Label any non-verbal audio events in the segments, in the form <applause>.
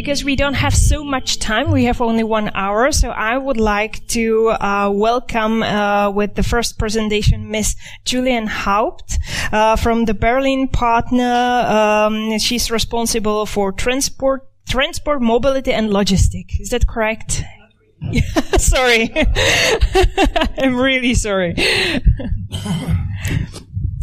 because we don't have so much time, we have only one hour. So I would like to uh, welcome uh, with the first presentation Miss Julian Haupt uh, from the Berlin partner. Um, she's responsible for transport, transport, mobility, and logistics. Is that correct? <laughs> Sorry. <laughs> I'm really sorry. <laughs>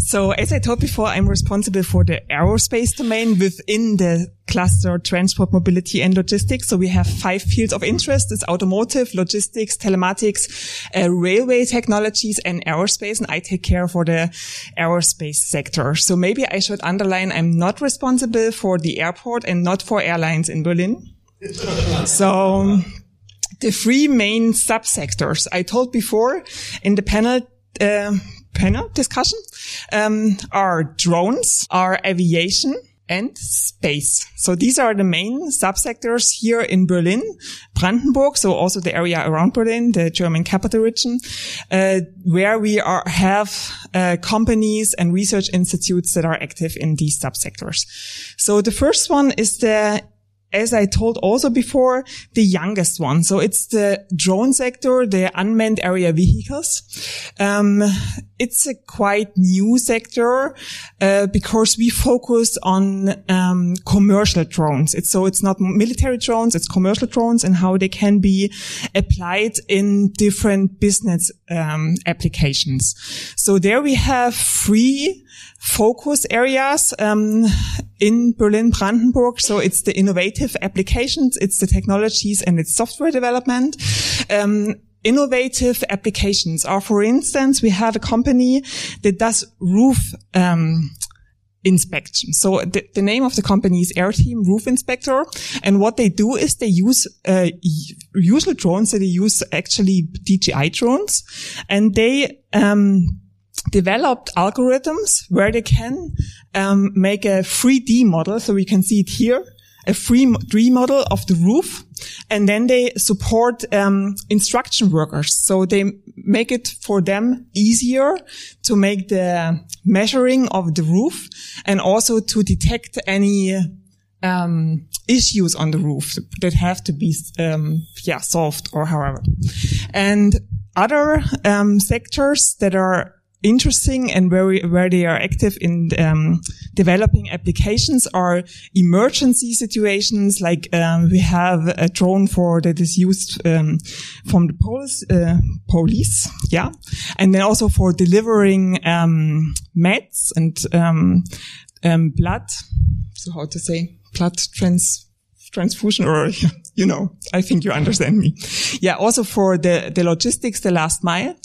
So as I told before, I'm responsible for the aerospace domain within the cluster transport, mobility and logistics. So we have five fields of interest. It's automotive, logistics, telematics, uh, railway technologies and aerospace. And I take care for the aerospace sector. So maybe I should underline I'm not responsible for the airport and not for airlines in Berlin. so the three main subsectors I told before in the panel, uh, panel discussion um, are drones, are aviation, and space. So these are the main subsectors here in Berlin, Brandenburg, so also the area around Berlin, the German capital region, uh, where we are, have uh, companies and research institutes that are active in these subsectors. So the first one is the as I told also before, the youngest one. So it's the drone sector, the unmanned area vehicles. Um, it's a quite new sector uh, because we focus on um, commercial drones. It's so it's not military drones, it's commercial drones and how they can be applied in different business um, applications. So there we have three focus areas um, in Berlin Brandenburg. So it's the innovative applications, it's the technologies, and it's software development. Um, innovative applications are, for instance, we have a company that does roof. Um, inspection. So the, the, name of the company is Airteam Roof Inspector. And what they do is they use uh, usual drones. So they use actually DJI drones and they um, developed algorithms where they can um, make a 3D model. So we can see it here, a 3D model of the roof. And then they support um, instruction workers. So they make it for them easier to make the measuring of the roof and also to detect any um, issues on the roof that have to be um, yeah solved or however. And other um, sectors that are interesting and where they are active in um, developing applications are emergency situations like um, we have a drone for that is used um, from the police uh, police yeah. And then also for delivering um, meds and um, um, blood so how to say blood trans transfusion or, <laughs> you know, I think you understand me. Yeah. Also for the, the logistics, the last mile,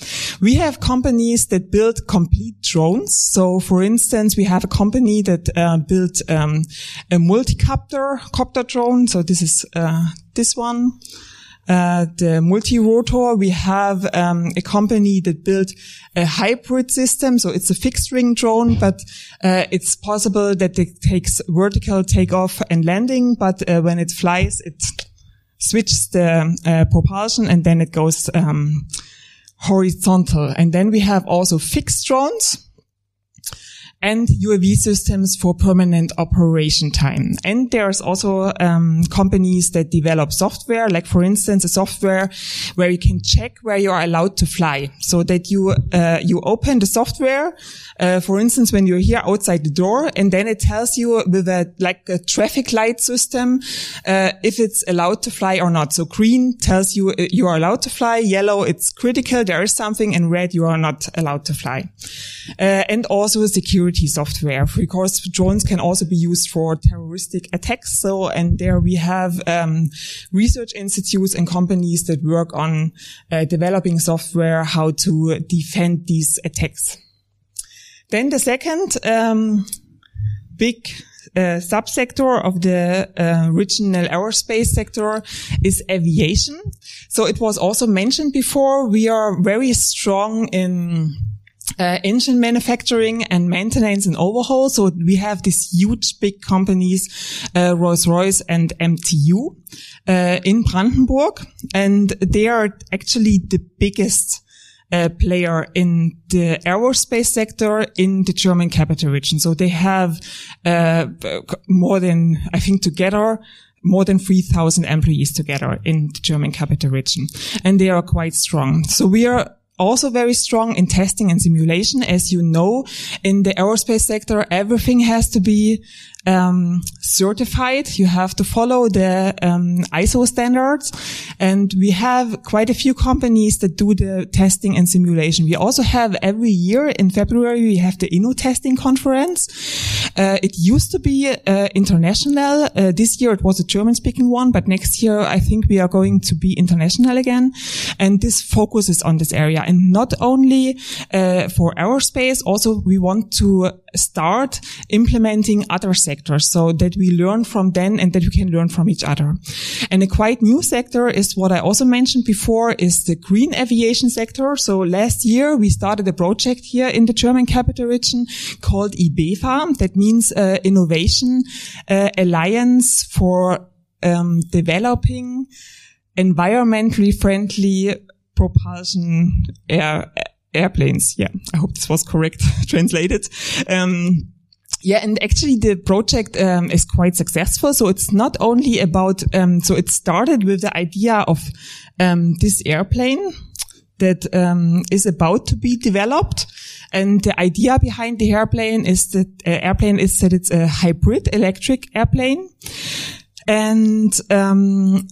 we have companies that build complete drones. So for instance, we have a company that uh, built um, a multicopter copter drone. So this is uh, this one. Uh, the multi-rotor, we have um, a company that built a hybrid system. So it's a fixed wing drone, but uh, it's possible that it takes vertical takeoff and landing. But uh, when it flies, it switches the uh, propulsion and then it goes um, horizontal. And then we have also fixed drones and UAV systems for permanent operation time. And there's also um, companies that develop software, like for instance, a software where you can check where you are allowed to fly, so that you uh, you open the software, uh, for instance, when you're here outside the door, and then it tells you with a like a traffic light system uh, if it's allowed to fly or not. So green tells you uh, you are allowed to fly, yellow it's critical, there is something, and red you are not allowed to fly. Uh, and also security software because drones can also be used for terroristic attacks. So, and there we have um, research institutes and companies that work on uh, developing software how to defend these attacks. Then the second um, big uh, subsector of the uh, regional aerospace sector is aviation. So it was also mentioned before. We are very strong in uh, engine manufacturing and maintenance and overhaul. So we have these huge big companies, uh, Rolls-Royce and MTU, uh, in Brandenburg. And they are actually the biggest uh, player in the aerospace sector in the German capital region. So they have uh, more than, I think, together more than 3,000 employees together in the German capital region. And they are quite strong. So we are also very strong in testing and simulation. As you know, in the aerospace sector, everything has to be um, certified. You have to follow the um, ISO standards, and we have quite a few companies that do the testing and simulation. We also have every year in February we have the Inno testing conference. Uh, it used to be uh, international. Uh, this year it was a German-speaking one, but next year I think we are going to be international again. And this focuses on this area, and not only uh, for aerospace. Also, we want to start implementing other sectors so that we learn from them and that we can learn from each other. And a quite new sector is what I also mentioned before is the green aviation sector. So last year we started a project here in the German capital region called IBEFA. That means uh, Innovation uh, Alliance for um, developing environmentally friendly propulsion air airplanes. Yeah, I hope this was correct <laughs> translated. Um, yeah, and actually the project um, is quite successful. So it's not only about, um, so it started with the idea of um, this airplane that um, is about to be developed. And the idea behind the airplane is that uh, airplane is that it's a hybrid electric airplane. And um,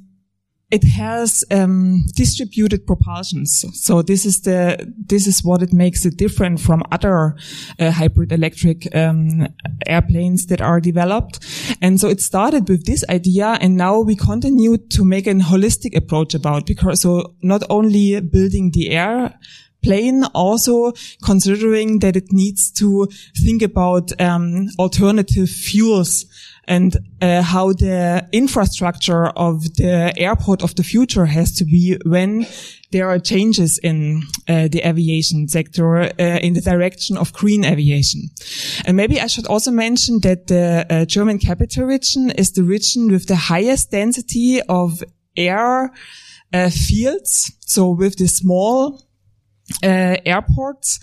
it has um, distributed propulsions. So this is the this is what it makes it different from other uh, hybrid electric um, airplanes that are developed. And so it started with this idea, and now we continue to make an holistic approach about because so not only building the air plane also considering that it needs to think about um, alternative fuels and uh, how the infrastructure of the airport of the future has to be when there are changes in uh, the aviation sector uh, in the direction of green aviation. And maybe I should also mention that the uh, German capital region is the region with the highest density of air uh, fields. So with the small uh, airports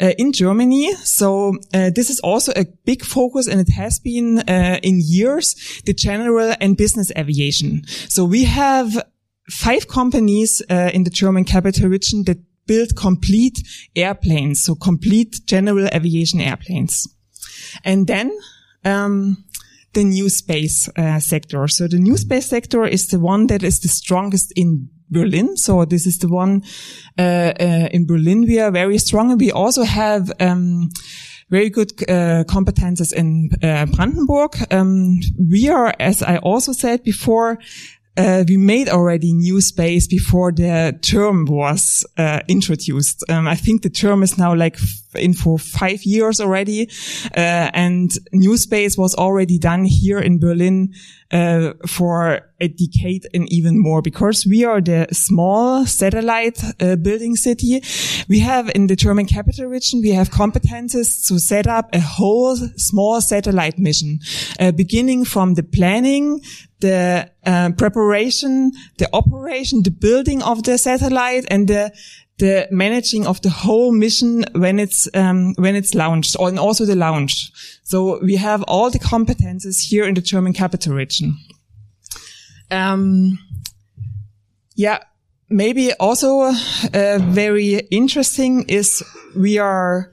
uh, in Germany. So uh, this is also a big focus, and it has been uh, in years the general and business aviation. So we have five companies uh, in the German capital region that build complete airplanes, so complete general aviation airplanes, and then. Um, the new space uh, sector. So the new space sector is the one that is the strongest in Berlin. So this is the one uh, uh, in Berlin. We are very strong. and We also have. Um, very good uh, competences in uh, Brandenburg. Um, we are, as I also said before, uh, we made already new space before the term was uh, introduced. Um, I think the term is now like in for five years already, uh, and new space was already done here in Berlin uh, for a decade and even more because we are the small satellite uh, building city. We have in the German capital region, we have competences to set up a whole small satellite mission, uh, beginning from the planning, the uh, preparation, the operation, the building of the satellite and the the managing of the whole mission when it's um, when it's launched, and also the launch. So we have all the competences here in the German capital region. Um, yeah, maybe also uh, very interesting is we are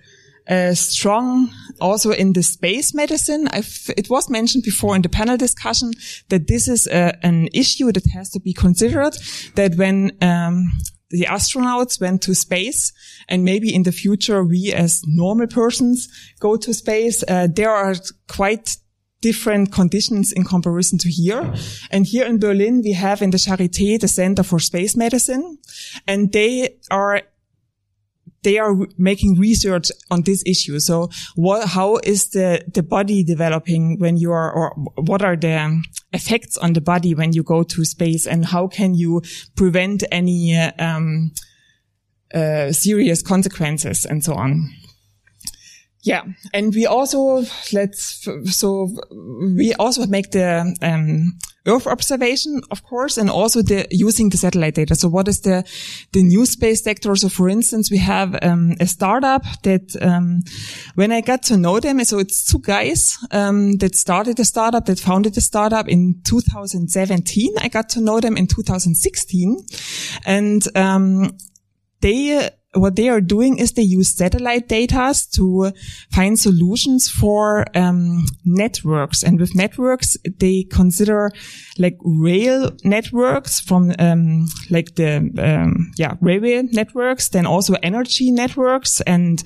uh, strong also in the space medicine. I've, it was mentioned before in the panel discussion that this is a, an issue that has to be considered. That when um, the astronauts went to space and maybe in the future we as normal persons go to space, uh, there are quite different conditions in comparison to here. And here in Berlin, we have in the Charité the Center for Space Medicine, and they are they are making research on this issue. So what, how is the, the body developing when you are, or what are the effects on the body when you go to space and how can you prevent any, um, uh, serious consequences and so on. Yeah. And we also, let's, so we also make the, um, Earth observation, of course, and also the using the satellite data. So what is the the new space sector? So for instance, we have um, a startup that um, when I got to know them, so it's two guys um, that started a startup, that founded a startup in 2017. I got to know them in 2016, and um, they what they are doing is they use satellite data to find solutions for um, networks. And with networks, they consider like rail networks from um, like the um, yeah railway networks, then also energy networks and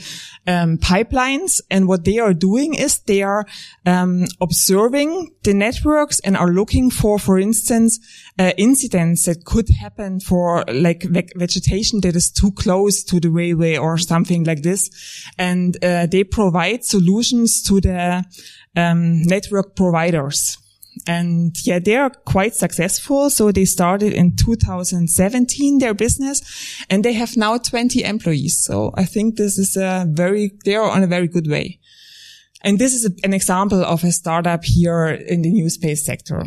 um, pipelines. And what they are doing is they are um, observing the networks and are looking for, for instance, uh, incidents that could happen for like ve vegetation that is too close to the railway or something like this. And uh, they provide solutions to the um, network providers. And yeah, they are quite successful. So they started in 2017, their business, and they have now 20 employees. So I think this is a very, they are on a very good way. And this is a, an example of a startup here in the new space sector.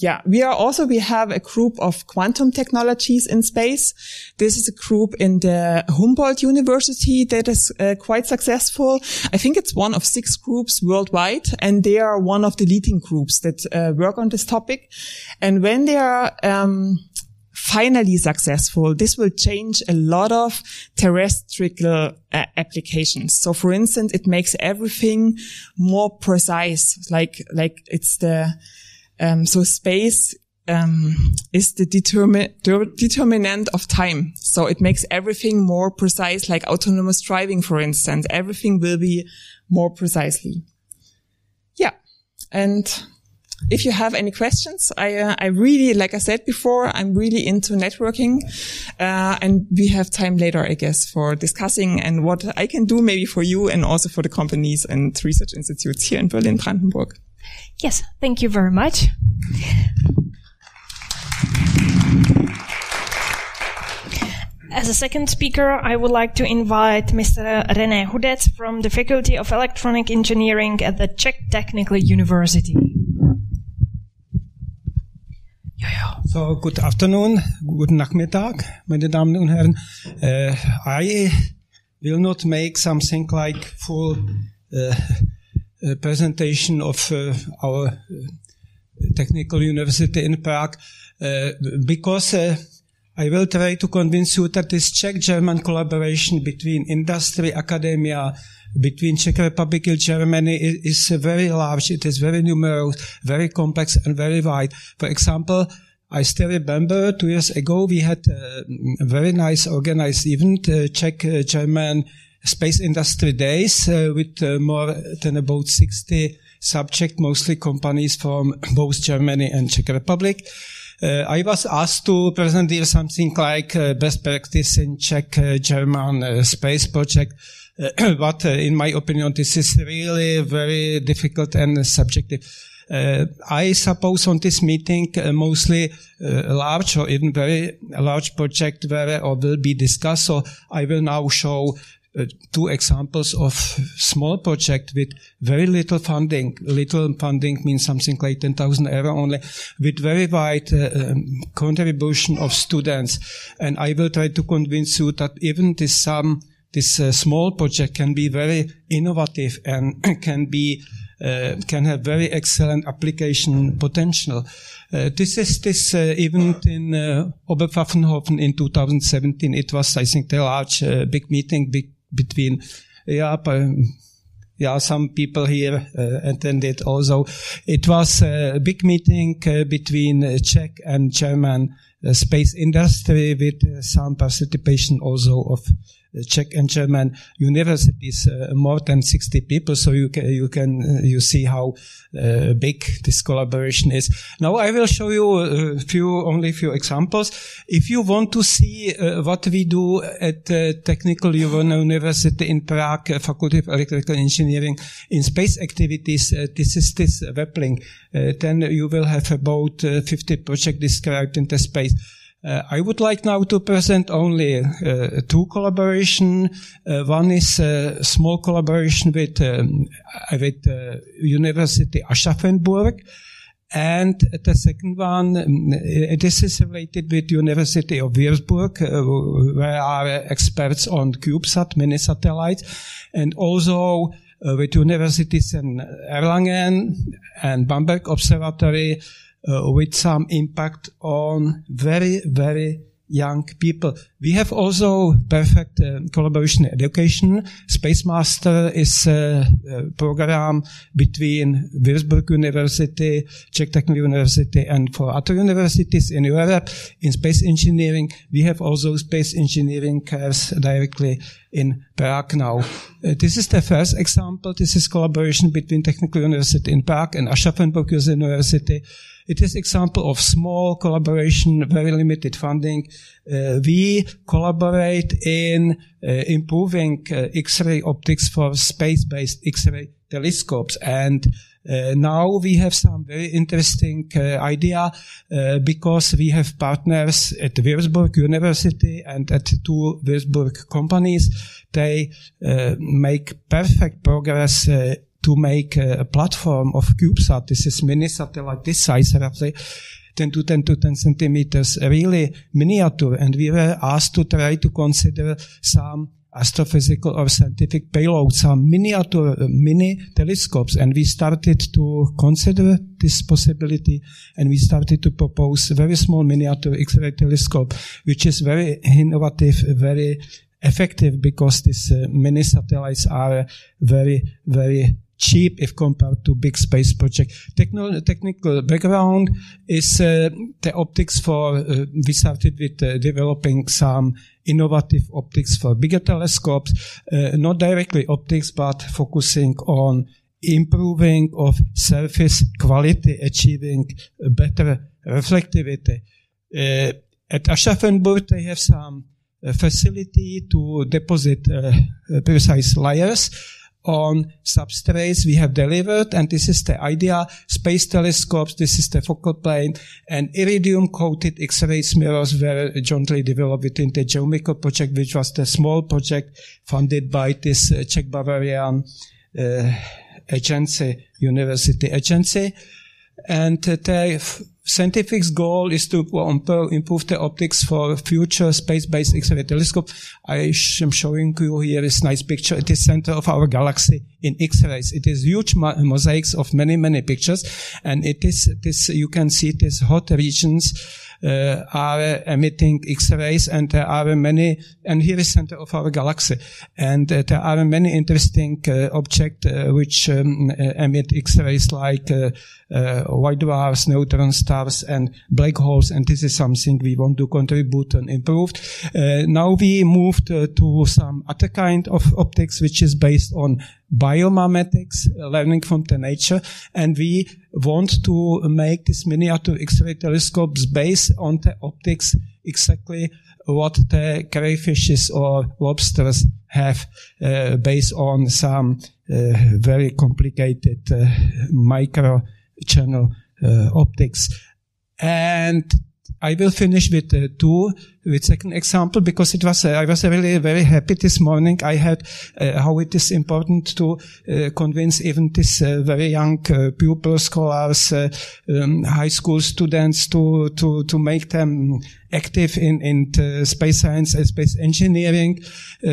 Yeah, we are also, we have a group of quantum technologies in space. This is a group in the Humboldt University that is uh, quite successful. I think it's one of six groups worldwide and they are one of the leading groups that uh, work on this topic. And when they are, um, finally successful, this will change a lot of terrestrial uh, applications. So for instance, it makes everything more precise, like, like it's the, um, so space um, is the determi determinant of time. So it makes everything more precise, like autonomous driving, for instance. Everything will be more precisely. Yeah. And if you have any questions, I, uh, I really, like I said before, I'm really into networking. Uh, and we have time later, I guess, for discussing and what I can do maybe for you and also for the companies and research institutes here in Berlin, Brandenburg. Yes, thank you very much. As a second speaker, I would like to invite Mr. René Hudec from the Faculty of Electronic Engineering at the Czech Technical University. So, good afternoon, good Nachmittag, meine Damen und Herren. Uh, I will not make something like full uh, uh, presentation of uh, our uh, technical university in Prague because I will try to convince you that this Czech-German collaboration between industry, academia, between Czech Republic and Germany is, is, very large. It is very numerous, very complex, and very wide. For example, I still remember two years ago we had a very nice organized event, uh, Czech-German space industry days uh, with uh, more than about 60 subject, mostly companies from <clears throat> both Germany and Czech Republic. Uh, I was asked to present here something like uh, best practice in Czech uh, German uh, space project. <clears throat> but in my opinion, this is really very difficult and subjective. I suppose on this meeting, mostly a large or even very large project where or will be discussed. So I will now show uh, two examples of small project with very little funding. Little funding means something like 10,000 euro only, with very wide uh, um, contribution of students. And I will try to convince you that even this um, this uh, small project can be very innovative and <clears throat> can be uh, can have very excellent application potential. Uh, this is this uh, event in uh, Oberpfaffenhofen in 2017. It was, I think, the large, uh, big meeting, big between yeah, yeah, some people here uh, attended also. It was a big meeting uh, between uh, Czech and German uh, space industry with uh, some participation also of Czech and German universities, uh, more than 60 people. So you can, you can, uh, you see how uh, big this collaboration is. Now I will show you a few, only a few examples. If you want to see uh, what we do at Technical University in Prague, Faculty of Electrical Engineering in space activities, uh, this is this web link. Uh, then you will have about 50 projects described in the space. Uh, I would like now to present only uh, two collaboration. Uh, one is a small collaboration with um, with University Aschaffenburg, And the second one, mm, this is related with University of Würzburg, uh, where are experts on CubeSat, mini satellites, and also uh, with universities in Erlangen and Bamberg Observatory, uh, with some impact on very, very young people. We have also perfect uh, collaboration education. Space Master is a, a, program between Würzburg University, Czech Technical University, and for other universities in Europe in space engineering. We have also space engineering course directly in Prague now. Uh, this is the first example. This is collaboration between Technical University in Prague and Aschaffenburg University. It is example of small collaboration, very limited funding. Uh, we collaborate in uh, improving uh, X-ray optics for space-based X-ray telescopes and uh, now we have some very interesting uh, idea uh, because we have partners at Würzburg University and at two Würzburg companies. They make perfect progress to make a, a platform of CubeSat. This is mini satellite this size roughly. 10 to 10 to 10 centimeters, really miniature. And we were asked to try to consider some astrophysical or scientific payloads, some miniature uh, mini telescopes. And we started to consider this possibility and we started to propose a very small miniature X-ray telescope, which is very innovative, very effective because these uh, mini satellites are very, very cheap if compared to big space project. Techno technical background is uh, the optics for, uh, we started with uh, developing some innovative optics for bigger telescopes, uh, not directly optics, but focusing on improving of surface quality, achieving better reflectivity. Uh, at Aschaffenburg, they have some uh, facility to deposit precise layers on substrates we have delivered, and this is the idea. Space telescopes, this is the focal plane, and iridium coated X-ray mirrors were jointly developed within the GeoMiko project, which was the small project funded by this uh, Czech Bavarian uh, agency, university agency. And uh, the scientific goal is to improve the optics for future space-based X-ray telescope. I am showing you here this nice picture at the center of our galaxy in X-rays. It is huge mosaics of many, many pictures. And it is, this, you can see these hot regions uh, are emitting X-rays and there are many, and here is center of our galaxy. And uh, there are many interesting uh, objects uh, which um, uh, emit X-rays like uh, white dwarfs, neutron stars and black holes. And this is something we want to contribute and improve. now we moved to some other kind of optics which is based on biomimetics, learning from the nature, and we want to make these miniature X-ray telescopes based on the optics exactly what the crayfishes or lobsters have uh, based on some uh, very complicated uh, micro channel uh, optics. And I will finish with uh, two, with second example, because it was, uh, I was really very happy this morning. I had uh, how it is important to uh, convince even these uh, very young uh, pupils, scholars, um, high school students to, to, to make them active in, in space science and space engineering.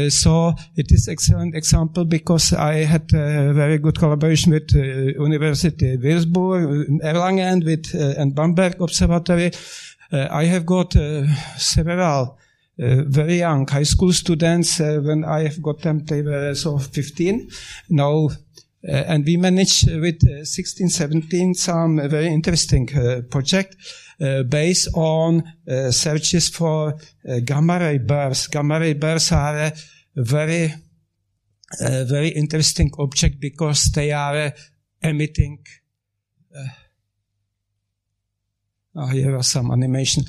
so it is excellent example because I had a very good collaboration with University Würzburg, Erlangen, with, and Bamberg Observatory. Uh, I have got uh, several uh, very young high school students. when I have got them, they were so 15. Now, and we managed with 16, 17 some very interesting project. Uh, based on uh, searches for uh, gamma ray bursts. Gamma ray bursts are a very, very interesting object because they are emitting Oh, here are some animation.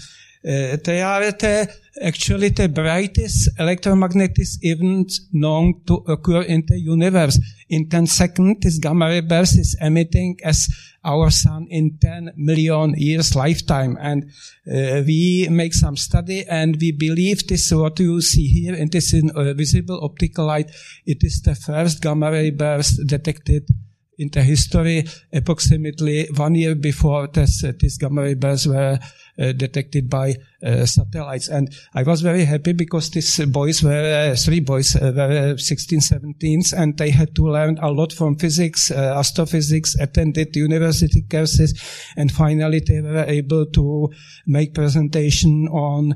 Uh, they are the, actually the brightest electromagnetic event known to occur in the universe. In 10 seconds, this gamma ray burst is emitting as our sun in 10 million years lifetime. And uh, we make some study and we believe this, what you see here, and this is uh, visible optical light, it is the first gamma ray burst detected in the history, approximately one year before this, uh, ray bursts were Uh, detected by uh, satellites. And I was very happy because these boys were, uh, three boys uh, were uh, 16, 17, and they had to learn a lot from physics, uh, astrophysics, attended university courses, and finally they were able to make presentation on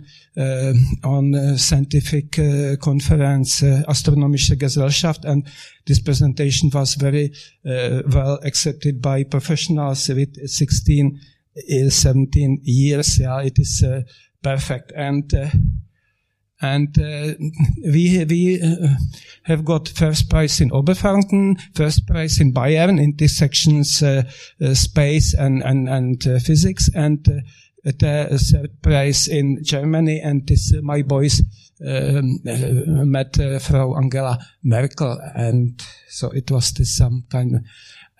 on scientific conference, Astronomische Gesellschaft, and this presentation was very well accepted by professionals with 16 17 years. Yeah, it is uh, perfect. And uh, and uh, we we uh, have got first prize in Oberfranken, first prize in Bayern in these sections uh, uh, space and and and physics, and the third prize in Germany. And this my boys um, met Frau Angela Merkel, and so it was this some kind. Of,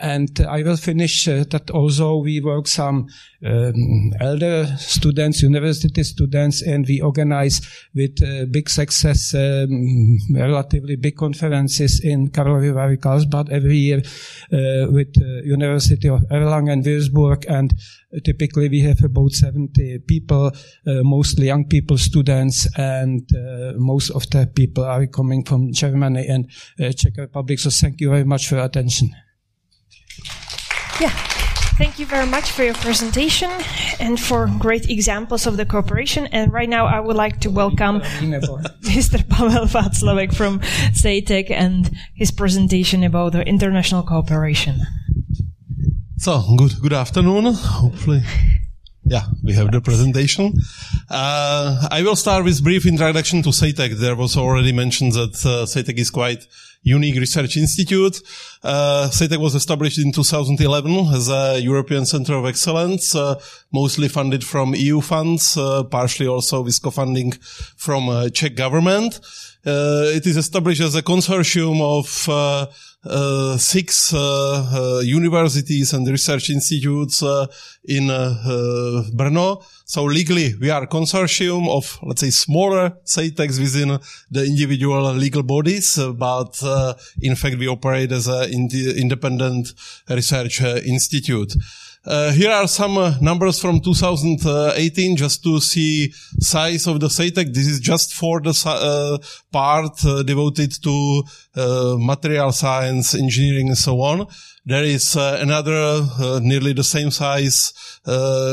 and I will finish uh, that also we work some um, elder students, university students, and we organize with uh, big success um, relatively big conferences in Karlovy Vary, Karlsbad every year uh, with uh, University of Erlangen, and Würzburg, and typically we have about 70 people, uh, mostly young people, students, and uh, most of the people are coming from Germany and Czech Republic. So thank you very much for your attention. Yeah. Thank you very much for your presentation and for great examples of the cooperation. And right now I would like to welcome <laughs> Mr. Pavel Václavek from CEITEC and his presentation about the international cooperation. So, good, good afternoon. Hopefully yeah, we have the presentation. Uh, I will start with brief introduction to CEITEC. There was already mentioned that uh, is quite unique research institute. Uh, CEITEC was established in 2011 as a European Center of Excellence, uh, mostly funded from EU funds, uh, partially also with co-funding from uh, Czech government. Uh, it is established as a consortium of uh, uh, six uh, uh, universities and research institutes uh, in Brno. So legally, we are a consortium of, let's say, smaller CEITECs within the individual legal bodies, but in fact, we operate as an independent research institute. Uh, here are some uh, numbers from 2018 just to see size of the CEITEC. This is just for the uh, part uh, devoted to uh, material science, engineering and so on. There is uh, another nearly the same size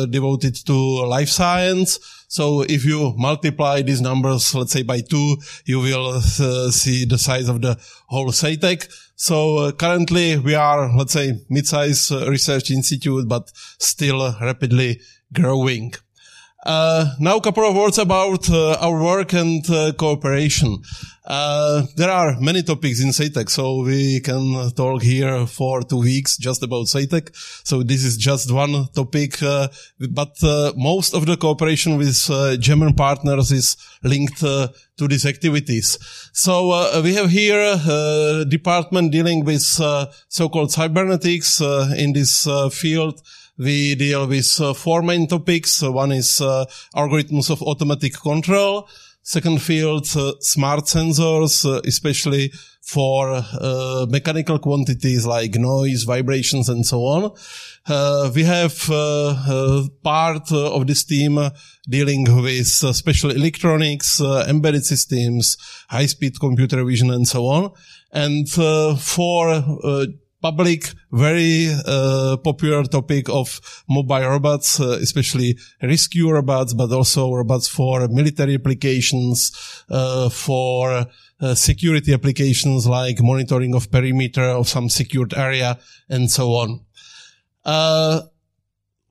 devoted to life science. So if you multiply these numbers, let's say by two, you will see the size of the whole CEITEC. So uh, currently we are, let's say, mid-size uh, research institute, but still uh, rapidly growing. Uh, now a couple of words about uh, our work and uh, cooperation. Uh, there are many topics in CEITEC, so we can talk here for two weeks just about CEITEC. So this is just one topic, uh, but uh, most of the cooperation with German partners is linked to these activities. So we have here a department dealing with so-called cybernetics in this field we deal with uh, four main topics. one is uh, algorithms of automatic control. Second field, uh, smart sensors, uh, especially for uh, mechanical quantities like noise, vibrations, and so on. Uh, we have part of this team dealing with special electronics, embedded systems, high-speed computer vision, and so on. And for public, very uh, popular topic of mobile robots, uh, especially rescue robots, but also robots for military applications, uh, for uh, security applications like monitoring of perimeter of some secured area and so on.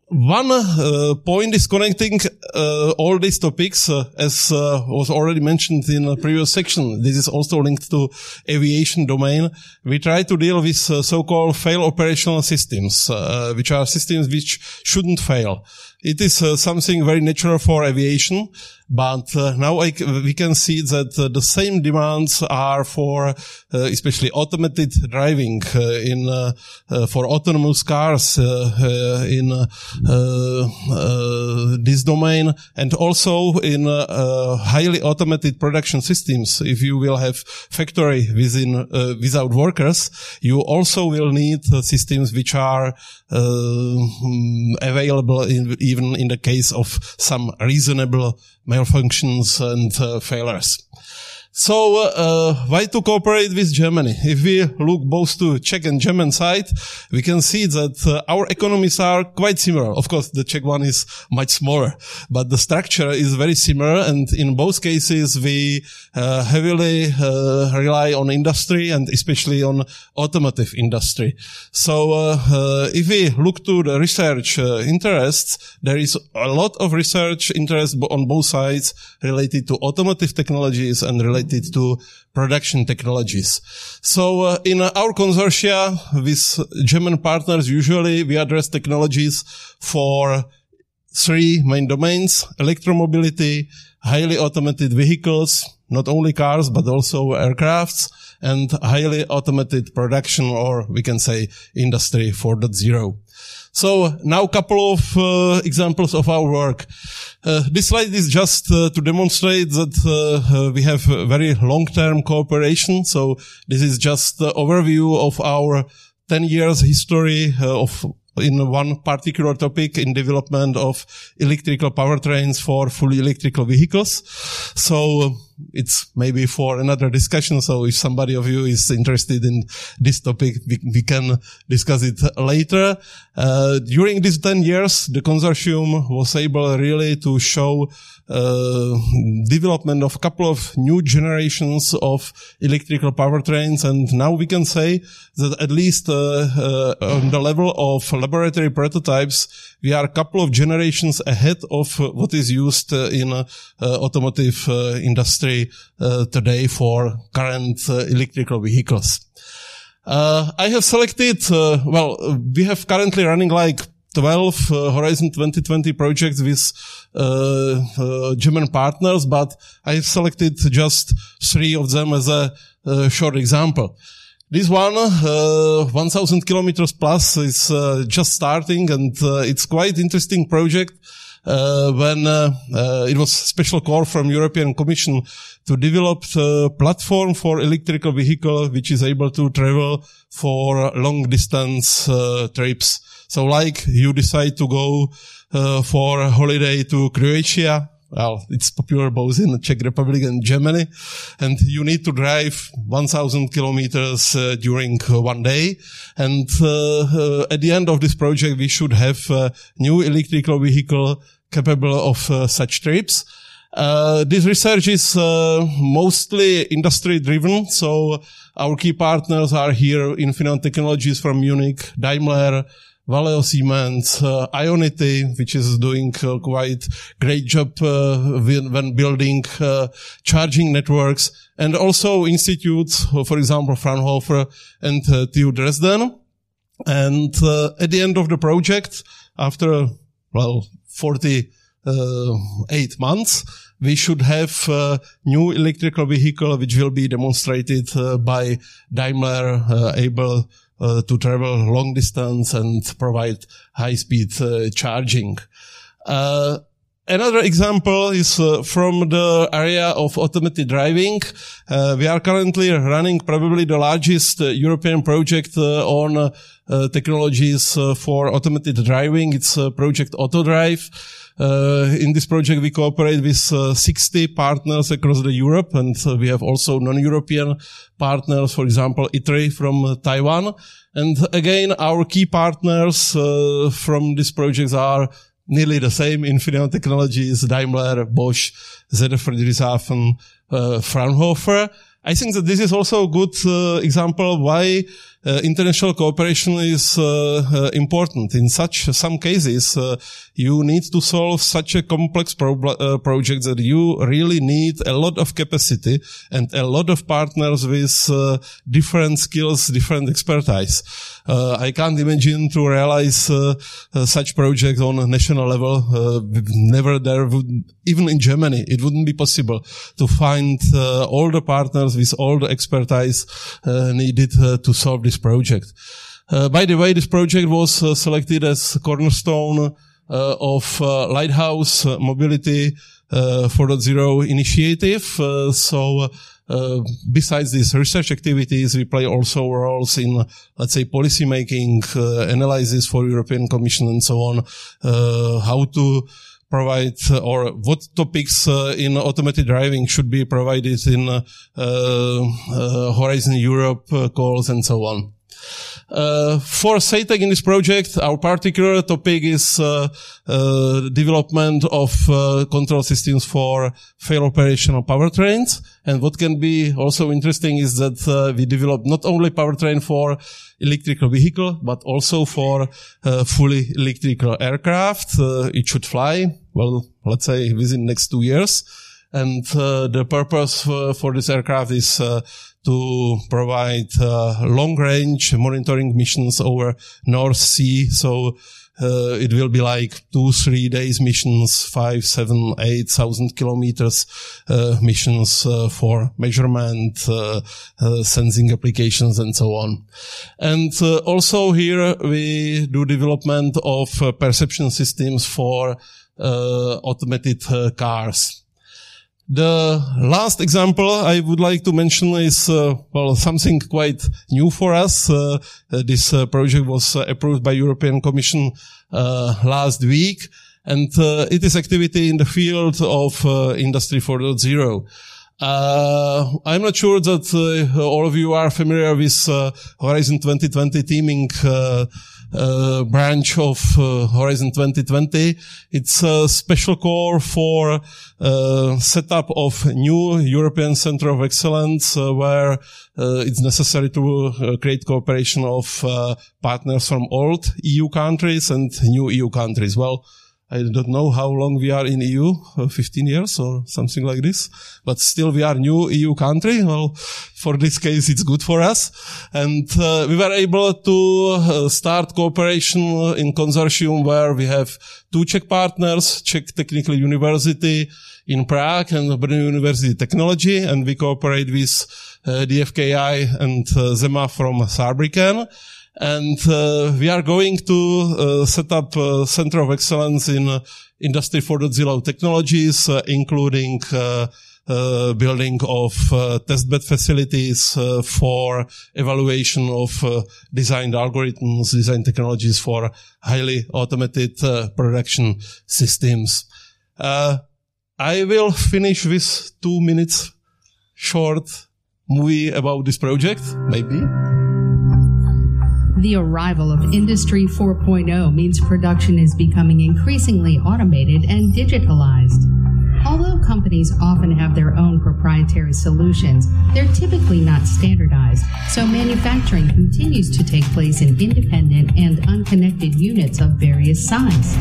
One uh, point is connecting uh, all these topics, uh, as uh, was already mentioned in a previous section. This is also linked to aviation domain. We try to deal with uh, so-called fail operational systems, uh, which are systems which shouldn't fail. It is uh, something very natural for aviation. But uh, now we can see that uh, the same demands are for uh, especially automated driving uh, in uh, uh for autonomous cars uh, in this domain and also in highly automated production systems. If you will have factory within without workers, you also will need systems which are mm, available in, even in the case of some reasonable malfunctions and uh, failures. So, uh, why to cooperate with Germany? If we look both to Czech and German side, we can see that uh, our economies are quite similar. Of course, the Czech one is much smaller, but the structure is very similar. And in both cases, we uh, heavily uh, rely on industry and especially on automotive industry. So, uh, uh, if we look to the research interests, there is a lot of research interest on both sides related to automotive technologies and related related to production technologies. So uh, in our consortia with German partners, usually we address technologies for three main domains, electromobility, highly automated vehicles, not only cars, but also aircrafts, and highly automated production, or we can say industry 4.0. So now a couple of uh, examples of our work. Uh, this slide is just uh, to demonstrate that uh, uh, we have very long-term cooperation. So this is just the overview of our 10 years history uh, of in one particular topic in development of electrical powertrains for fully electrical vehicles. So it's maybe for another discussion. So if somebody of you is interested in this topic, we, we can discuss it later. Uh, during these 10 years, the consortium was able really to show uh, development of a couple of new generations of electrical powertrains. And now we can say that at least uh, uh, on the level of laboratory prototypes, we are a couple of generations ahead of what is used in automotive industry today for current electrical vehicles. Uh, I have selected, uh, well, we have currently running like 12 uh, Horizon 2020 projects with uh, uh, German partners, but I selected just three of them as a short example. This one, uh, 1000 kilometers plus, is uh, just starting and uh, it's quite interesting project. when it was special call from European Commission to develop a platform for electrical vehicle which is able to travel for long distance trips. So like you decide to go uh, for a holiday to Croatia, well, it's popular both in the Czech Republic and Germany, and you need to drive 1,000 kilometers uh, during uh, one day. And uh, uh, at the end of this project, we should have a new electrical vehicle capable of uh, such trips. this research is mostly industry driven, so our key partners are here Infineon Technologies from Munich, Daimler, Valeo Siemens, uh, Ionity, which is doing uh, quite great job uh, when, building uh, charging networks, and also institutes, uh, for example, Fraunhofer and uh, TU Dresden. And at the end of the project, after well 48 months, we should have a new electrical vehicle which will be demonstrated by Daimler, able uh, to travel long distance and provide high speed uh, charging. Uh, Another example is uh, from the area of automated driving. Uh, we are currently running probably the largest European project on technologies for automated driving. It's project Autodrive. Uh, in this project, we cooperate with uh, 60 partners across the Europe, and uh, we have also non-European partners, for example, ITRI from Taiwan. And again, our key partners from these projects are nearly the same Infineon Technologies, Daimler, Bosch, ZF Friedrichshafen, uh, Fraunhofer. I think that this is also a good uh, example why Uh, international cooperation is uh, uh, important. In such some cases, uh, you need to solve such a complex pro- uh, project that you really need a lot of capacity and a lot of partners with different skills, different expertise. I can't imagine to realize such project on a national level. never there would, even in Germany, it wouldn't be possible to find all the partners with all the expertise needed to solve this project. Uh, by the way, this project was uh, selected as cornerstone uh, of uh, Lighthouse Mobility uh, 4.0 initiative. so besides these research activities, we play also roles in, let's say, policy making, analysis for European Commission and so on, how to provide uh, or what topics uh, in automated driving should be provided in uh, Horizon Europe calls and so on. Uh, for CEITEC in this project, our particular topic is uh, uh, development of uh, control systems for fail operational powertrains. And what can be also interesting is that uh, we develop not only powertrain for electrical vehicle, but also for uh, fully electrical aircraft. it should fly, well, let's say within next two years. And the purpose for this aircraft is to provide uh, long range monitoring missions over North Sea. So uh, it will be like two, three days missions, five, seven, eight thousand kilometers uh, missions uh, for measurement, uh, uh, sensing applications, and so on. And also here we do development of perception systems for automated cars. The last example I would like to mention is, uh, well, something quite new for us. Uh, uh this uh, project was uh, approved by European Commission uh, last week, and it is activity in the field of Industry 4.0. Uh, I'm not sure that all of you are familiar with Horizon 2020 teaming uh, branch of uh, Horizon 2020. It's a special call for uh, setup of new European Center of Excellence uh, where uh, it's necessary to uh, create cooperation of partners from old EU countries and new EU countries. Well, I don't know how long we are in EU, uh, 15 years or something like this, but still we are new EU country. Well, for this case, it's good for us. And uh, we were able to uh, start cooperation in consortium where we have two Czech partners, Czech Technical University in Prague and Brno University Technology, and we cooperate with uh, DFKI and uh, ZEMA from Saarbrücken and uh, we are going to uh, set up a center of excellence in uh, industry 4.0 technologies, uh, including uh, building of testbed facilities for evaluation of designed algorithms, design technologies for highly automated production systems. I will finish with two minutes short movie about this project, maybe. The arrival of Industry 4.0 means production is becoming increasingly automated and digitalized. Although companies often have their own proprietary solutions, they're typically not standardized, so manufacturing continues to take place in independent and unconnected units of various size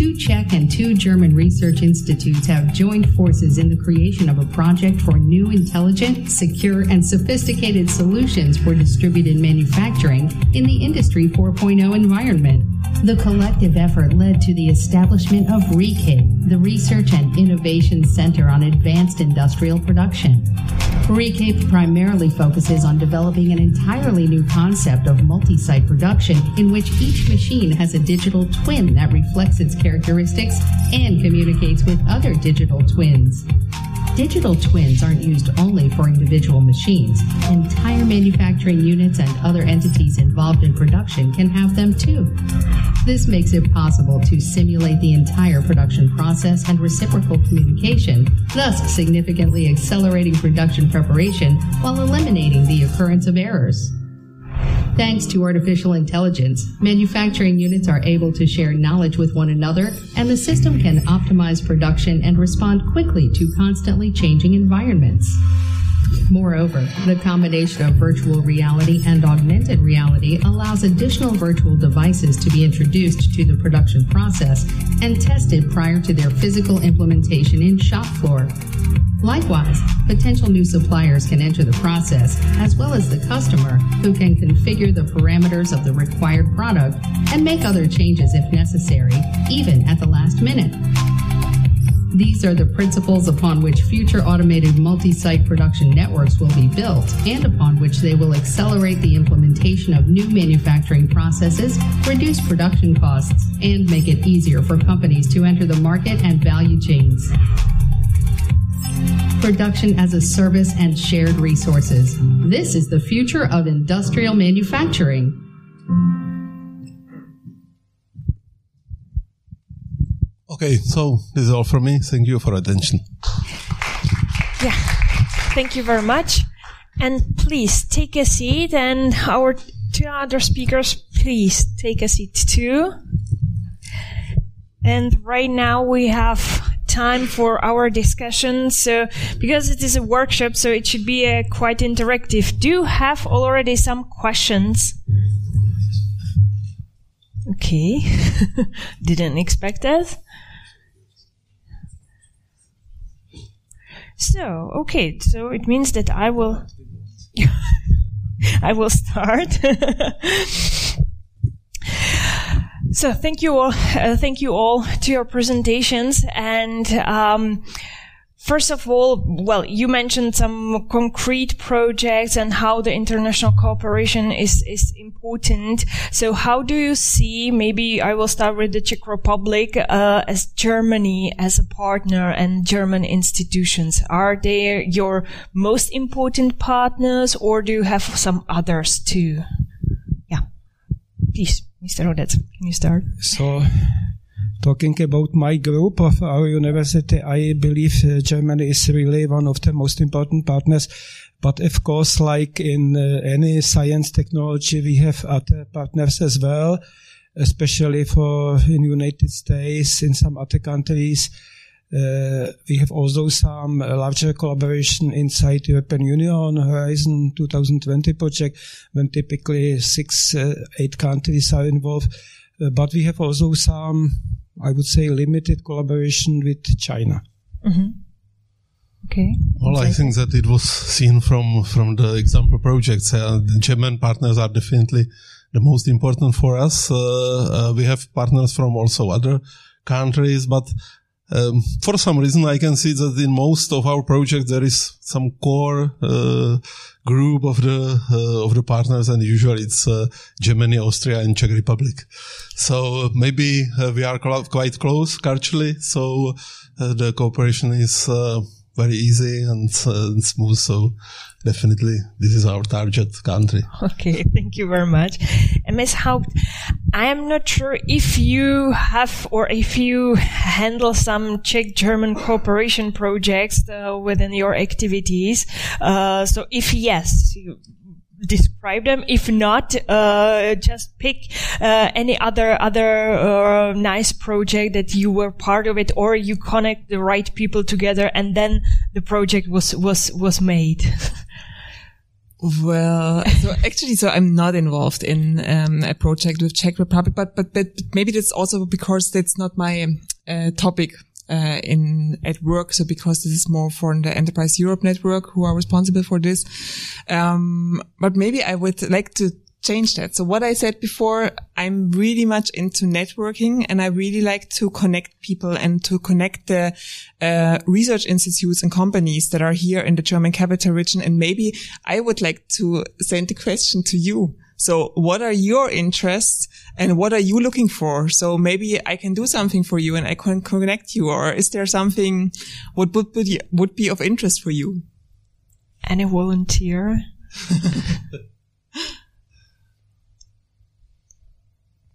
two Czech and two German research institutes have joined forces in the creation of a project for new intelligent, secure, and sophisticated solutions for distributed manufacturing in the Industry 4.0 environment. The collective effort led to the establishment of RICAIP, the Research and Innovation Center on Advanced Industrial Production. RICAIP primarily focuses on developing an entirely new concept of multi site production in which each machine has a digital twin that reflects its characteristics and communicates with other digital twins. Digital twins aren't used only for individual machines. Entire manufacturing units and other entities involved in production can have them too. This makes it possible to simulate the entire production process and reciprocal communication, thus significantly accelerating production preparation while eliminating the occurrence of errors. Thanks to artificial intelligence, manufacturing units are able to share knowledge with one another, and the system can optimize production and respond quickly to constantly changing environments. Moreover, the combination of virtual reality and augmented reality allows additional virtual devices to be introduced to the production process and tested prior to their physical implementation in shop floor. Likewise, potential new suppliers can enter the process, as well as the customer, who can configure the parameters of the required product and make other changes if necessary, even at the last minute. These are the principles upon which future automated multi site production networks will be built and upon which they will accelerate the implementation of new manufacturing processes, reduce production costs, and make it easier for companies to enter the market and value chains. Production as a service and shared resources. This is the future of industrial manufacturing. Okay, so this is all from me. Thank you for attention. Yeah, thank you very much. And please take a seat, and our two other speakers, please take a seat too. And right now we have time for our discussion. So, because it is a workshop, so it should be uh, quite interactive. Do you have already some questions? Okay, <laughs> didn't expect that. So, okay, so it means that I will, <laughs> I will start. <laughs> so thank you all, uh, thank you all to your presentations and, um, First of all, well, you mentioned some concrete projects and how the international cooperation is, is important. So how do you see, maybe I will start with the Czech Republic, uh, as Germany as a partner and German institutions? Are they your most important partners or do you have some others too? Yeah. Please, Mr. Odets, can you start? So, Talking about my group of our university, I believe uh, Germany is really one of the most important partners. But of course, like in uh, any science technology, we have other partners as well, especially for in United States, in some other countries. Uh, we have also some larger collaboration inside European Union Horizon 2020 project, when typically six, uh, eight countries are involved. Uh, but we have also some I would say, limited collaboration with China. Mm-hmm. Okay. Well, I think that it was seen from from the example projects. Uh, the German partners are definitely the most important for us. Uh, uh, we have partners from also other countries, but um, for some reason, I can see that in most of our projects there is some core uh, group of the uh, of the partners, and usually it's uh, Germany, Austria, and Czech Republic. So maybe uh, we are quite close culturally, so uh, the cooperation is uh, very easy and, and smooth. So definitely this is our target country. <laughs> Okay, thank you very much. Ms. Haupt, I am not sure if you have or if you handle some Czech-German cooperation projects uh, within your activities. Uh, so if yes, describe them. If not, uh, just pick uh, any other other uh, nice project that you were part of it, or you connect the right people together, and then the project was was was made. <laughs> Well, so actually, so I'm not involved in um, a project with Czech Republic, but, but but maybe that's also because that's not my uh, topic uh, in at work. So because this is more for the Enterprise Europe network who are responsible for this. Um, but maybe I would like to change that. So what I said before, I'm really much into networking and I really like to connect people and to connect the uh, research institutes and companies that are here in the German capital region. And maybe I would like to send the question to you. So what are your interests and what are you looking for? So maybe I can do something for you and I can connect you. Or is there something what would be, would be of interest for you? Any volunteer? <laughs>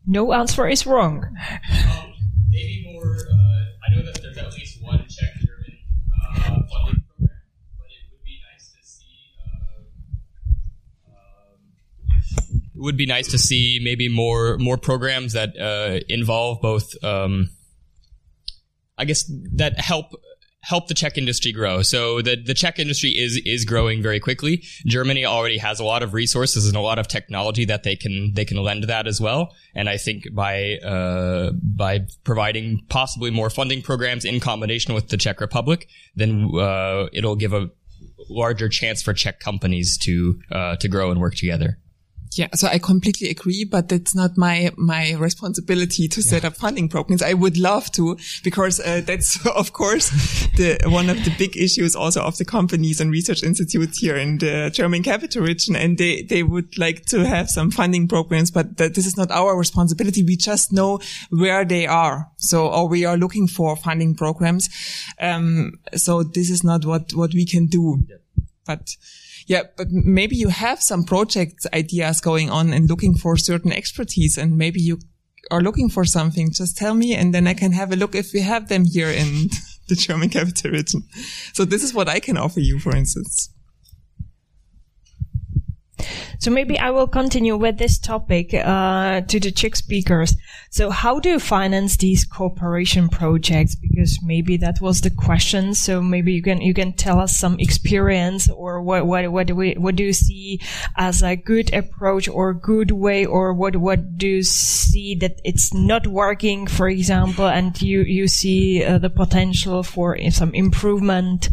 no answer is wrong. Um, maybe more. Uh, I know that there's at least one Czech German uh, funding program, but it would be nice to see. Uh, um, it would be nice to see maybe more more programs that uh, involve both. Um, I guess that help help the Czech industry grow. So the, the Czech industry is, is growing very quickly. Germany already has a lot of resources and a lot of technology that they can, they can lend that as well. And I think by, uh, by providing possibly more funding programs in combination with the Czech Republic, then, uh, it'll give a larger chance for Czech companies to, uh, to grow and work together. Yeah, so I completely agree, but it's not my my responsibility to set up funding programs. I would love to, because uh, that's <laughs> of course the one of the big issues also of the companies and research institutes here in the German capital region, and they they would like to have some funding programs, but that this is not our responsibility. We just know where they are, so or we are looking for funding programs. Um, so this is not what what we can do, but. Yeah, but maybe you have some project ideas going on and looking for certain expertise and maybe you are looking for something. Just tell me and then I can have a look if we have them here in <laughs> the German capital region. So this is what I can offer you, for instance. So maybe I will continue with this topic uh, to the Czech speakers. So how do you finance these cooperation projects? Because maybe that was the question. So maybe you can you can tell us some experience or what what what do we what do you see as a good approach or good way or what what do you see that it's not working, for example, and you you see uh, the potential for some improvement.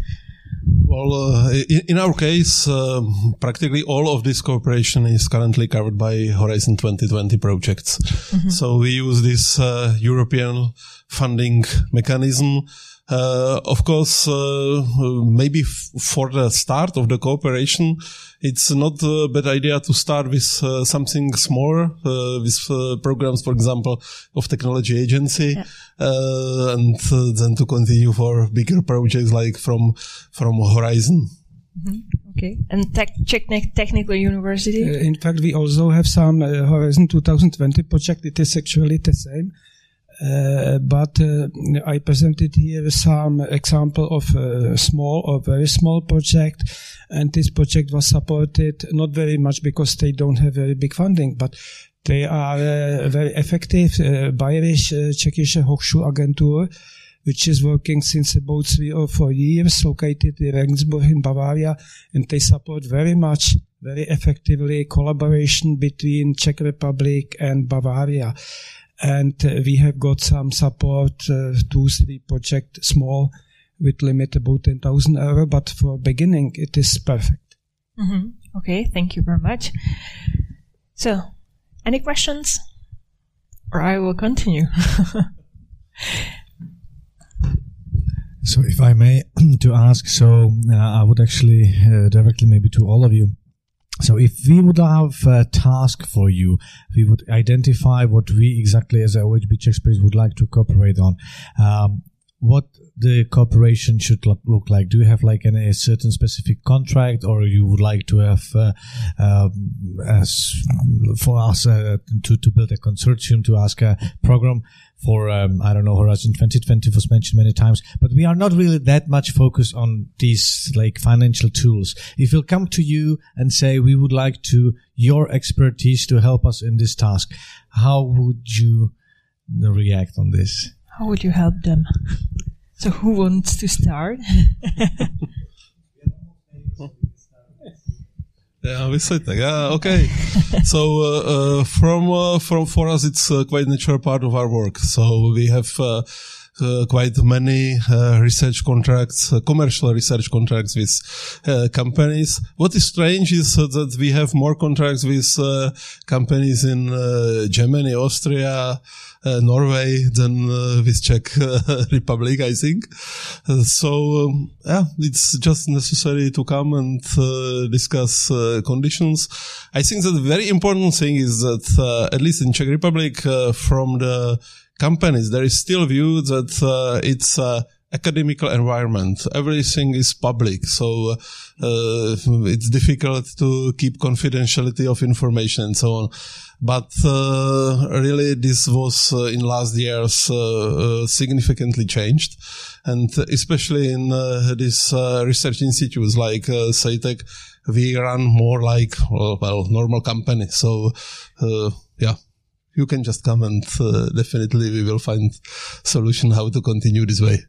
Well, uh, in, in, our case, um, practically all of this cooperation is currently covered by Horizon 2020 projects. Mm-hmm. So we use this uh, European funding mechanism uh, of course, uh, maybe f- for the start of the cooperation, it's not a bad idea to start with uh, something smaller, uh, with uh, programs, for example, of technology agency, yeah. Uh, and then to continue for bigger projects like from from Horizon. Mm-hmm. Okay, and tech, technical university. in fact, we also have some Horizon 2020 project. It is actually the same. Uh, but uh, I presented here some example of a small or very small project, and this project was supported not very much because they don't have very big funding, but they are uh, very effective. Uh, Bayerisch uh, Tschechische Hochschulagentur, which is working since about three or four years, located in Regensburg in Bavaria, and they support very much, very effectively collaboration between Czech Republic and Bavaria. And uh, we have got some support uh, two three project small with limit about 10,000 euro but for beginning it is perfect. Mm-hmm. okay thank you very much. So any questions? Or i will continue <laughs> so if i may <clears throat> to ask so uh, i would actually uh, directly maybe to all of you so if we would have a task for you, we would identify what we exactly as a OHB Czech Space would like to cooperate on. Um, what the cooperation should look, look, like? Do you have like an, a certain specific contract, or you would like to have uh, um, as for us uh, to to build a consortium to ask a program for um, I don't know Horizon 2020 was mentioned many times, but we are not really that much focused on these like financial tools. If we'll come to you and say we would like to your expertise to help us in this task, how would you react on this? How would you help them? <laughs> So who wants to start? <laughs> Yeah, we said that. Yeah, okay. <laughs> so uh, uh, from uh, from for us, it's uh, quite natural part of our work. So we have uh, Uh, quite many uh, research contracts, uh, commercial research contracts with companies. What is strange is that we have more contracts with companies in Germany, Austria uh, Norway than uh, with Czech <laughs> uh, Republic, I think. so um, yeah, it's just necessary to come and discuss conditions. I think that the very important thing is that at least in Czech Republic, from the companies, there is still view that it's academical environment. Everything is public, so uh, it's difficult to keep confidentiality of information and so on. But uh, really, this was uh, in last years uh, uh, significantly changed, and especially in uh, these research institutes like uh, we run more like well normal company. So yeah you can just come and uh, definitely we will find solution how to continue this way.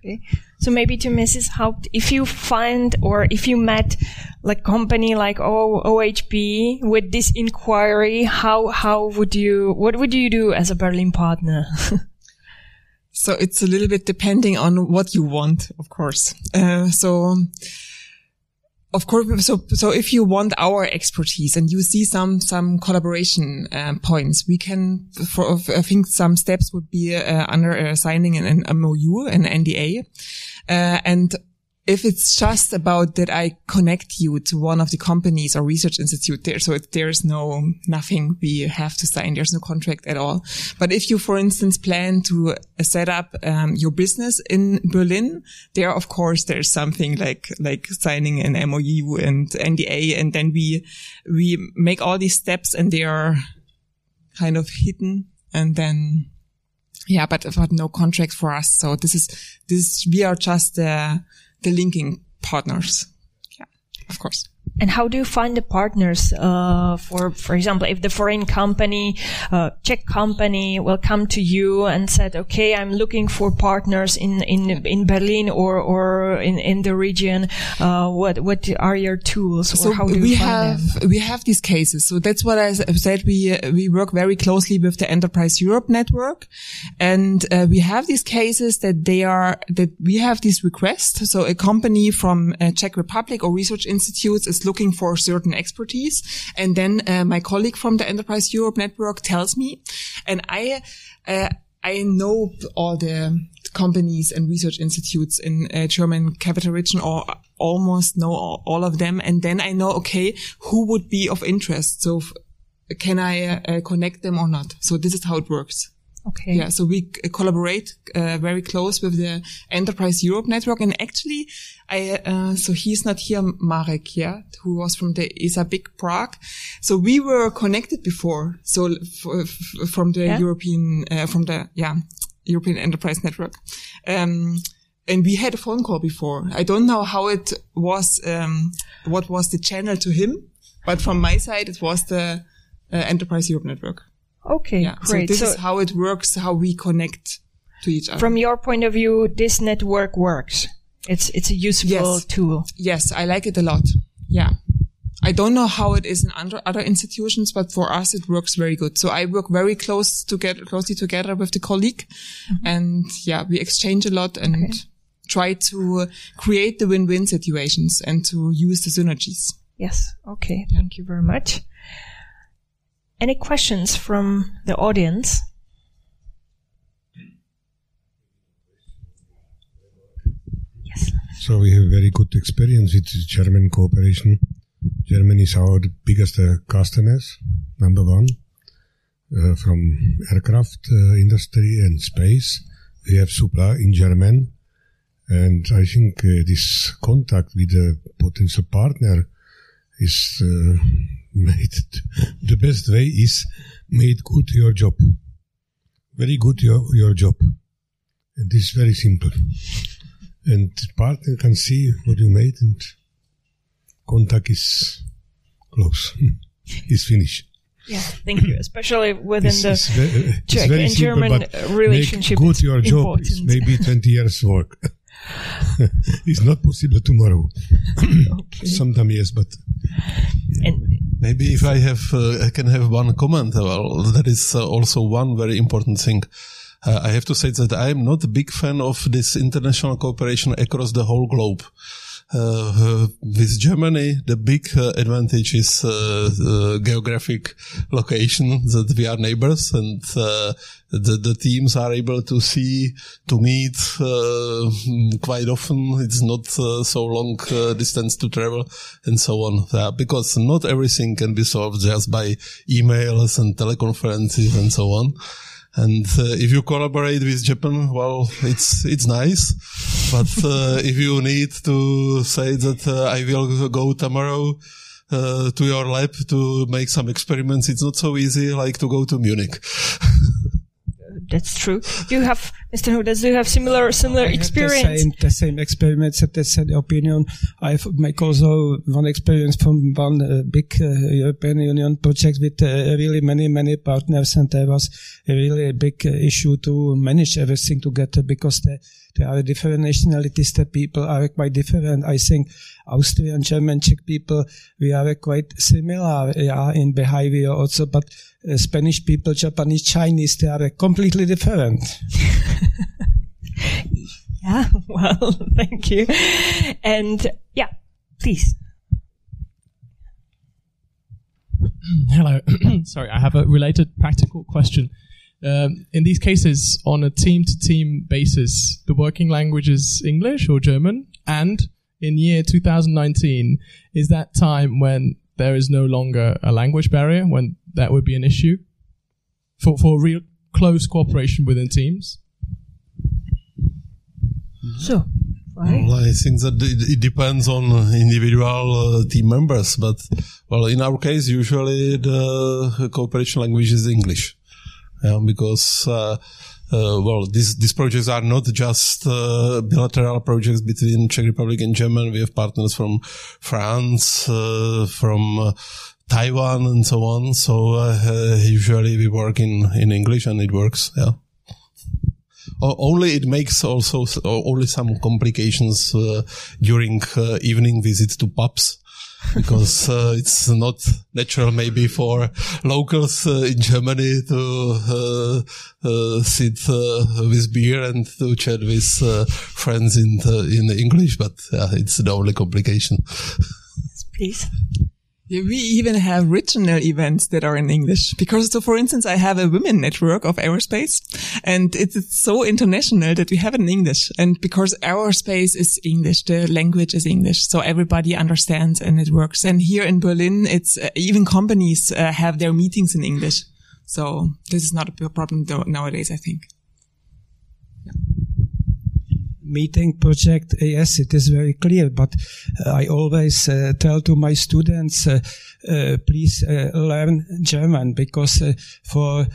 Okay. So maybe to Mrs. Haupt, if you find or if you met like company like o- OHB with this inquiry, how, how would you, what would you do as a Berlin partner? <laughs> so it's a little bit depending on what you want, of course. Uh, so, of course, so so if you want our expertise and you see some some collaboration um, points, we can. For I think some steps would be uh, under uh, signing an, an MOU, an NDA, uh, and if it's just about that I connect you to one of the companies or research institute there, so it, there's no, nothing we have to sign. There's no contract at all. But if you, for instance, plan to uh, set up um, your business in Berlin, there, of course, there's something like, like signing an MOU and NDA. And then we, we make all these steps and they are kind of hidden. And then, yeah, but, but no contract for us. So this is, this, we are just, uh, the linking partners. Yeah, of course. And how do you find the partners? Uh, for for example, if the foreign company, uh, Czech company, will come to you and said, "Okay, I'm looking for partners in in in Berlin or or in in the region. Uh, what what are your tools? so we have them? we have these cases. So that's what I said. We we work very closely with the Enterprise Europe network, and uh, we have these cases that they are that we have these requests. So a company from uh, Czech Republic or research institutes is looking for certain expertise. And then uh, my colleague from the Enterprise Europe network tells me, and I, uh, I know all the companies and research institutes in uh, German capital region or almost know all, all, of them. And then I know, okay, who would be of interest? So can I uh, connect them or not? So this is how it works. Okay. Yeah. So we collaborate uh, very close with the Enterprise Europe network. And actually, I, uh, so he's not here, Marek, yeah, who was from the ESA BIC Prague. So we were connected before. So from the yeah. European, uh, from the, yeah, European Enterprise Network. Um, and we had a phone call before. I don't know how it was, um, what was the channel to him, but from my side, it was the uh, Enterprise Europe Network. Okay, yeah. great. So this so is how it works, how we connect to each other. From your point of view, this network works. It's it's a useful yes. tool. Yes, I like it a lot. Yeah. I don't know how it is in other, other institutions, but for us it works very good. So I work very close together, closely together with the colleague, mm-hmm. and yeah, we exchange a lot and okay. try to create the win-win situations and to use the synergies. Yes. Okay. Yeah. Thank you very much. Any questions from the audience? Yes. So we have very good experience with German cooperation. Germany is our biggest uh, customers, number one, uh, from aircraft uh, industry and space. We have supply in German, and I think uh, this contact with a potential partner is uh, made the best way is made good your job. Very good your, your job. And this is very simple. And partner can see what you made and contact is close. <laughs> is finished. Yeah, thank you. Especially within it's, the it's very, Czech and simple, German relationship. Make good your job important. is maybe <laughs> 20 years work. <laughs> it's not possible tomorrow. okay. Sometime yes, but and maybe if I have, uh, I can have one comment. Well, that is uh, also one very important thing. Uh, I have to say that I am not a big fan of this international cooperation across the whole globe. Uh, uh, with Germany, the big uh, advantage is geographic location that we are neighbors and the, the teams are able to see, to meet quite often. It's not so long distance to travel and so on. because not everything can be solved just by emails and teleconferences and so on. And uh, if you collaborate with Japan, well, it's it's nice. But uh, <laughs> if you need to say that uh, I will go tomorrow uh, to your lab to make some experiments, it's not so easy like to go to Munich. <laughs> That's true. You have Mr. Hudas, do you have similar similar have experience? The same, the same experiments the same opinion. I make also one experience from one uh, big uh, European Union project with uh, really many, many partners and there was a really big uh, issue to manage everything together because there, there are different nationalities. The people are quite different. I think Austrian, German, Czech people, we are quite similar yeah, in behavior also, but uh, Spanish people, Japanese, Chinese, they are completely different. <laughs> yeah, well, <laughs> thank you. And yeah, please. <clears throat> Hello. <clears throat> Sorry, I have a related practical question. Um, in these cases, on a team to team basis, the working language is English or German. And in year 2019, is that time when there is no longer a language barrier, when that would be an issue for, for real close cooperation within teams? So, Well, I think that it, it depends on individual uh, team members, but well, in our case, usually the cooperation language is English, yeah, because uh, uh, well, these these projects are not just uh, bilateral projects between Czech Republic and Germany. We have partners from France, uh, from uh, Taiwan, and so on. So uh, usually we work in in English, and it works. Yeah. Only it makes also only some complications during evening visits to pubs because uh, it's not natural maybe for locals uh, in Germany to uh, uh, sit uh, with beer and to chat with uh, friends in the, in English, but it's the only complication. Please. Yeah, we even have regional events that are in English because, so for instance, I have a women network of aerospace and it's, so international that we have it in English. And because aerospace is English, the language is English. So everybody understands and it works. And here in Berlin, it's uh, even companies uh, have their meetings in English. So this is not a problem nowadays, I think. Meeting project, yes, it is very clear, but uh, I always uh, tell to my students, uh, please learn German because for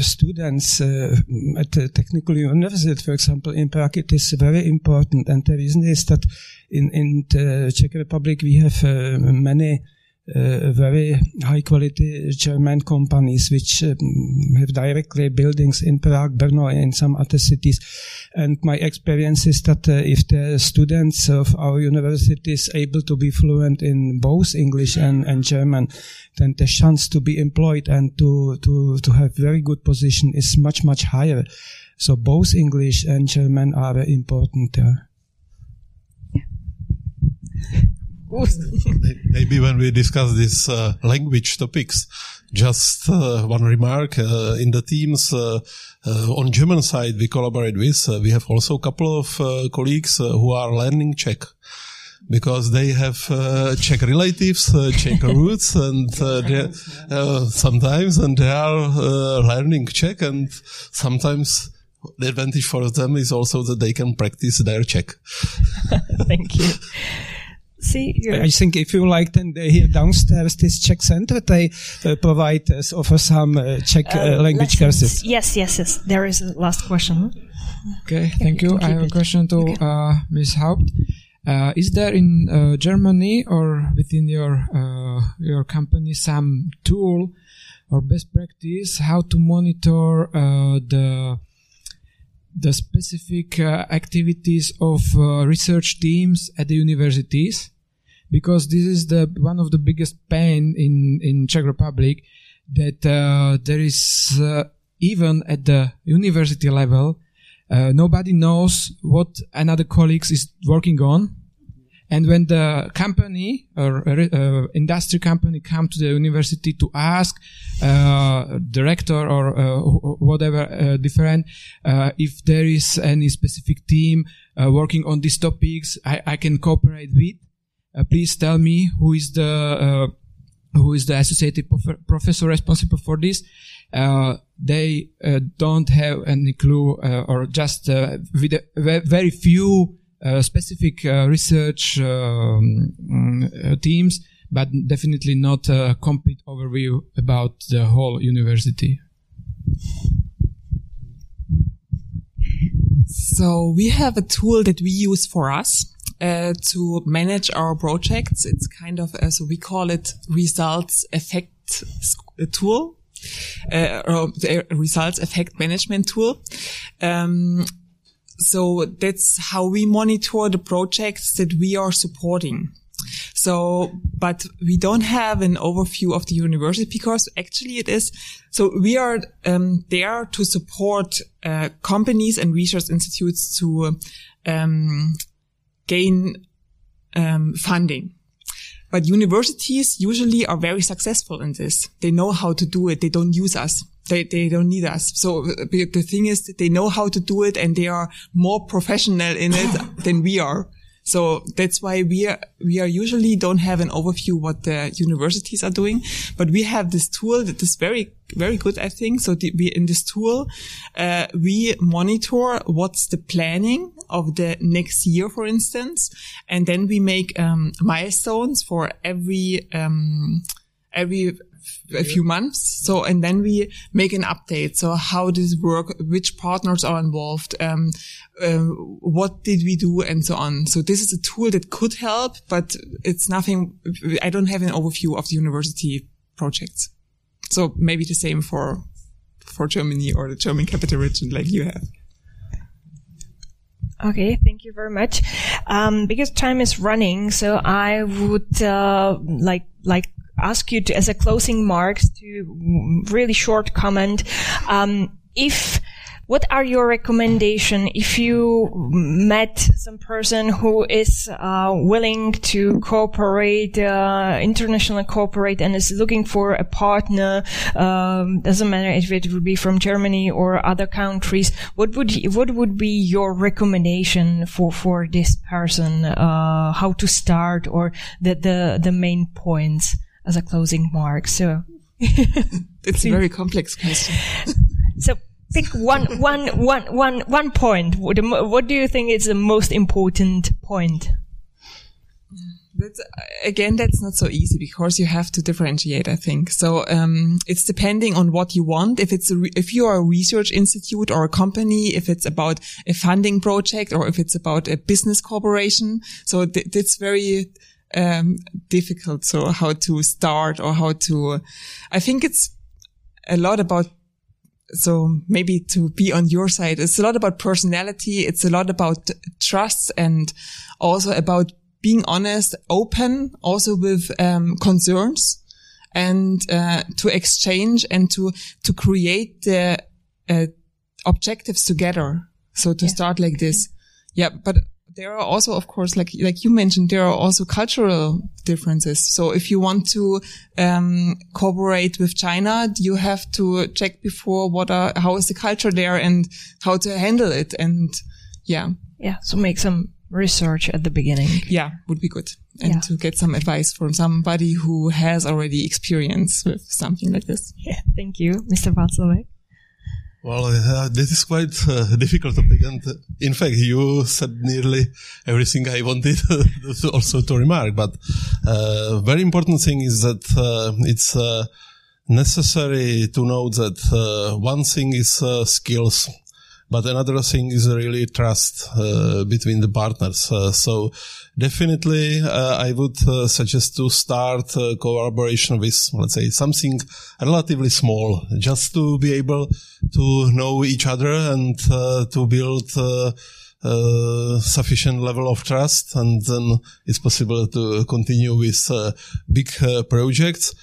students at technical university, for example, in Prague, it is very important. And the reason is that in, in the Czech Republic, we have many very high quality German companies which um, have directly buildings in Prague, Brno, and some other cities. And my experience is that uh, if the students of our university is able to be fluent in both English and, and German, then the chance to be employed and to, to, to have very good position is much, much higher. So both English and German are important there. Maybe when we discuss these uh, language topics, just uh, one remark uh, in the teams uh, uh, on German side we collaborate with. Uh, we have also a couple of uh, colleagues who are learning Czech. Because they have uh, Czech relatives, uh, Czech <laughs> roots, and uh, sometimes, and they are uh, learning Czech, and sometimes the advantage for them is also that they can practice their Czech. <laughs> Thank you. See, you're, I think if you like, then they here downstairs, this Czech center, they uh, provide us, offer some uh, Czech uh, uh, language lessons. courses. Yes, yes, yes. There is a last question. Okay, thank you. can I keep have a question to Okay. uh, Ms. Haupt. Uh, is there in uh, Germany or within your uh, your company some tool or best practice how to monitor uh, the the specific uh, activities of uh, research teams at the universities? Because this is the one of the biggest pain in in Czech Republic that uh, there is uh, even at the university level uh, nobody knows what another colleagues is working on and when the company or uh, industry company come to the university to ask uh, director or uh, whatever uh, different uh, if there is any specific team uh, working on these topics I, I can cooperate with. Uh, please tell me who is the uh, who is the associated prof- professor responsible for this. Uh, they uh, don't have any clue uh, or just uh, very few uh, specific uh, research um, uh, teams but definitely not a complete overview about the whole university So we have a tool that we use for us. Uh, to manage our projects, it's kind of uh, so we call it results effect tool, uh, or the results effect management tool. Um, so that's how we monitor the projects that we are supporting. So, but we don't have an overview of the university because actually it is. So we are um, there to support uh, companies and research institutes to um, gain um, funding. But universities usually are very successful in this. They know how to do it. They don't use us. They, they don't need us. So uh, the thing is that they know how to do it and they are more professional in it <laughs> than we are. So that's why we are, we are usually don't have an overview what the universities are doing, but we have this tool that is very, very good, I think. So the, we, in this tool, uh, we monitor what's the planning of the next year, for instance, and then we make, um, milestones for every, um, every a few months. So, and then we make an update. So how it work? Which partners are involved? Um, uh, what did we do? And so on. So this is a tool that could help, but it's nothing. I don't have an overview of the university projects. So maybe the same for, for Germany or the German capital region like you have. Okay, thank you very much. Um, because time is running, so I would uh, like like ask you to, as a closing marks to really short comment. Um, if what are your recommendation if you met some person who is uh, willing to cooperate, uh, internationally cooperate, and is looking for a partner? Um, doesn't matter if it would be from Germany or other countries. What would what would be your recommendation for for this person? Uh, how to start or the the the main points? As a closing mark. So <laughs> it's a very complex question. <laughs> so pick one, one, one, one, one point. What, what do you think is the most important point? That's, again, that's not so easy because you have to differentiate, I think. So, um, it's depending on what you want. If it's a re- if you are a research institute or a company, if it's about a funding project or if it's about a business corporation. So th- that's very, um, difficult. So how to start or how to, I think it's a lot about, so maybe to be on your side, it's a lot about personality. It's a lot about trust and also about being honest, open, also with, um, concerns and, uh, to exchange and to, to create the, uh, objectives together. So to yeah. start like this. Yeah. But there are also, of course, like like you mentioned, there are also cultural differences. So if you want to um, cooperate with China, you have to check before what are how is the culture there and how to handle it. And yeah, yeah. So make some research at the beginning. Yeah, would be good. And yeah. to get some advice from somebody who has already experience with something like this. Yeah, thank you, Mr. Václavek. Well, uh, this is quite uh, <laughs> difficult topic, and uh, in fact, you said nearly everything I wanted <laughs> also to remark. But uh, very important thing is that uh, it's uh, necessary to know that one thing is skills, but another thing is really trust between the partners. so definitely uh, I would uh, suggest to start uh, collaboration with, let's say, something relatively small, just to be able to know each other and uh, to build uh, uh, sufficient level of trust, and then it's possible to continue with big projects.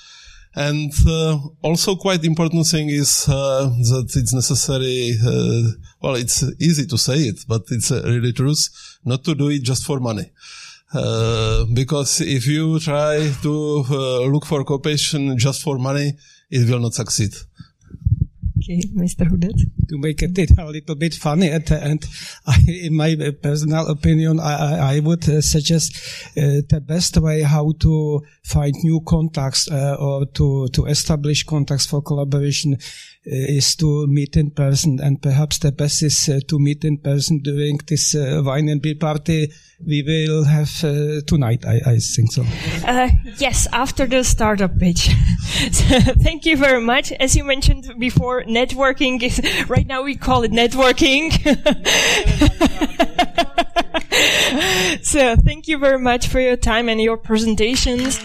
And uh, also quite important thing is uh, that it's necessary, uh, well, it's easy to say it, but it's really truth, not to do it just for money. Uh, because if you try to uh, look for cooperation just for money, it will not succeed. Okay, Mr. Hudet. To make it a little bit funny at the end, I, in my personal opinion, I, I would uh, suggest uh, the best way how to find new contacts uh, or to, to establish contacts for collaboration uh, is to meet in person. And perhaps the best is uh, to meet in person during this uh, wine and beer party we will have tonight. I, I, think so. yes, after the startup pitch. <laughs> thank you very much. As you mentioned before, networking is right now we call it networking. <laughs> so thank you very much for your time and your presentations.